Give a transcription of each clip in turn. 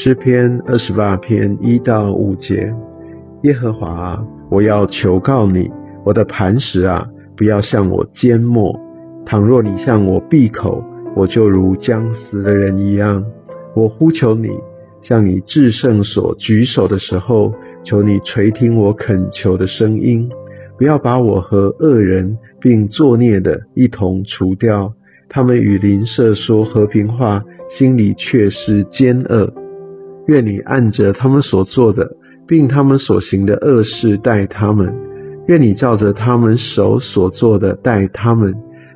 诗篇二十八篇一到五节，耶和华啊，我要求告你，我的磐石啊，不要向我缄默。倘若你向我闭口，我就如将死的人一样。我呼求你，向你至圣所举手的时候，求你垂听我恳求的声音，不要把我和恶人并作孽的一同除掉。他们与邻舍说和平话，心里却是奸恶。愿你按着他们所做的，并他们所行的恶事待他们；愿你照着他们手所做的待他们，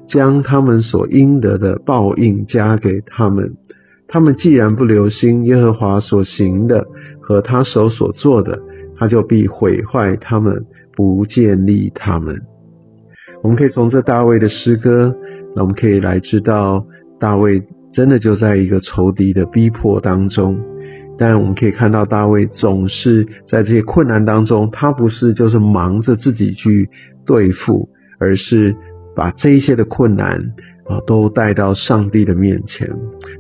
将他们所应得的报应加给他们。他们既然不留心耶和华所行的和他手所做的，他就必毁坏他们，不建立他们。我们可以从这大卫的诗歌，那我们可以来知道，大卫真的就在一个仇敌的逼迫当中。但我们可以看到，大卫总是在这些困难当中，他不是就是忙着自己去对付，而是把这一些的困难啊都带到上帝的面前。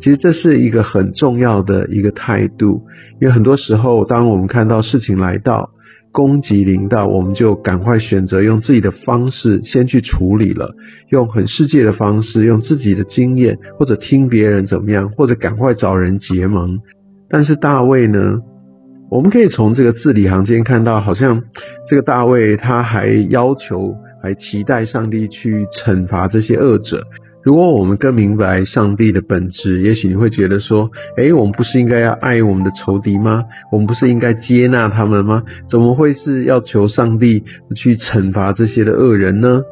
其实这是一个很重要的一个态度，因为很多时候，当我们看到事情来到攻击临到，我们就赶快选择用自己的方式先去处理了，用很世界的方式，用自己的经验，或者听别人怎么样，或者赶快找人结盟。但是大卫呢？我们可以从这个字里行间看到，好像这个大卫他还要求，还期待上帝去惩罚这些恶者。如果我们更明白上帝的本质，也许你会觉得说：，诶，我们不是应该要爱我们的仇敌吗？我们不是应该接纳他们吗？怎么会是要求上帝去惩罚这些的恶人呢？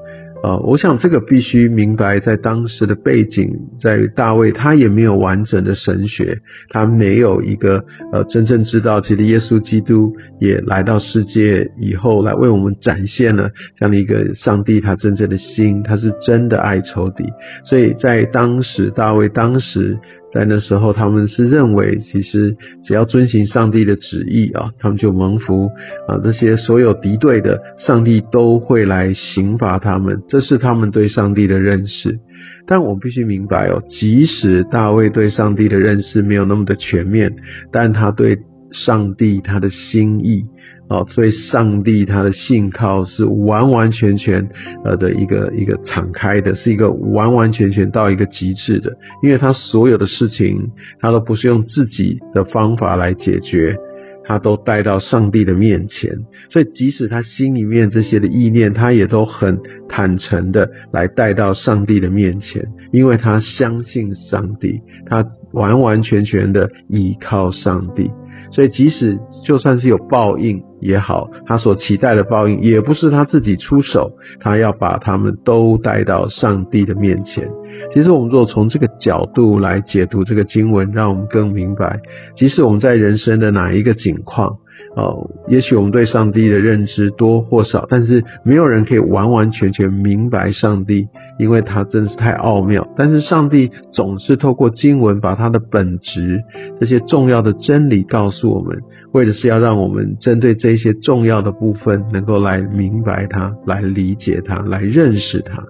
呃，我想这个必须明白，在当时的背景，在大卫他也没有完整的神学，他没有一个呃真正知道，其实耶稣基督也来到世界以后，来为我们展现了这样的一个上帝他真正的心，他是真的爱仇敌，所以在当时大卫当时。在那时候，他们是认为，其实只要遵行上帝的旨意啊，他们就蒙福啊。这些所有敌对的，上帝都会来刑罚他们，这是他们对上帝的认识。但我必须明白哦，即使大卫对上帝的认识没有那么的全面，但他对上帝他的心意。哦，所以上帝他的信靠是完完全全呃的一个一个敞开的，是一个完完全全到一个极致的，因为他所有的事情他都不是用自己的方法来解决，他都带到上帝的面前，所以即使他心里面这些的意念，他也都很坦诚的来带到上帝的面前，因为他相信上帝，他完完全全的依靠上帝。所以，即使就算是有报应也好，他所期待的报应也不是他自己出手，他要把他们都带到上帝的面前。其实，我们若从这个角度来解读这个经文，让我们更明白，即使我们在人生的哪一个境况。哦，也许我们对上帝的认知多或少，但是没有人可以完完全全明白上帝，因为他真是太奥妙。但是上帝总是透过经文把他的本质、这些重要的真理告诉我们，为的是要让我们针对这些重要的部分，能够来明白它、来理解它、来认识它。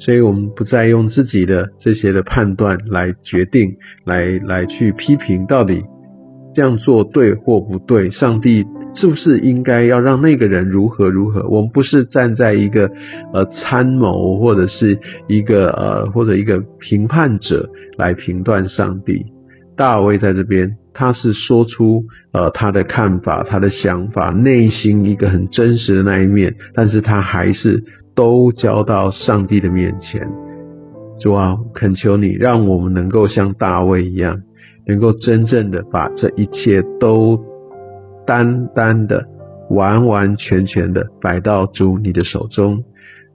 所以，我们不再用自己的这些的判断来决定，来来去批评到底。这样做对或不对？上帝是不是应该要让那个人如何如何？我们不是站在一个呃参谋或者是一个呃或者一个评判者来评断上帝。大卫在这边，他是说出呃他的看法、他的想法、内心一个很真实的那一面，但是他还是都交到上帝的面前。主啊，恳求你，让我们能够像大卫一样。能够真正的把这一切都单单的、完完全全的摆到主你的手中。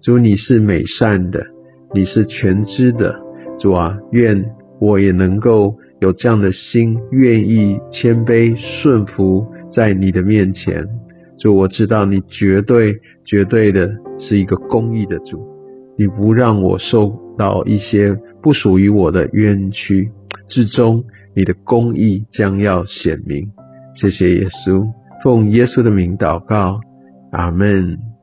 主你是美善的，你是全知的。主啊，愿我也能够有这样的心，愿意谦卑顺服在你的面前。主，我知道你绝对、绝对的是一个公义的主，你不让我受到一些不属于我的冤屈之中。你的公义将要显明，谢谢耶稣，奉耶稣的名祷告，阿门。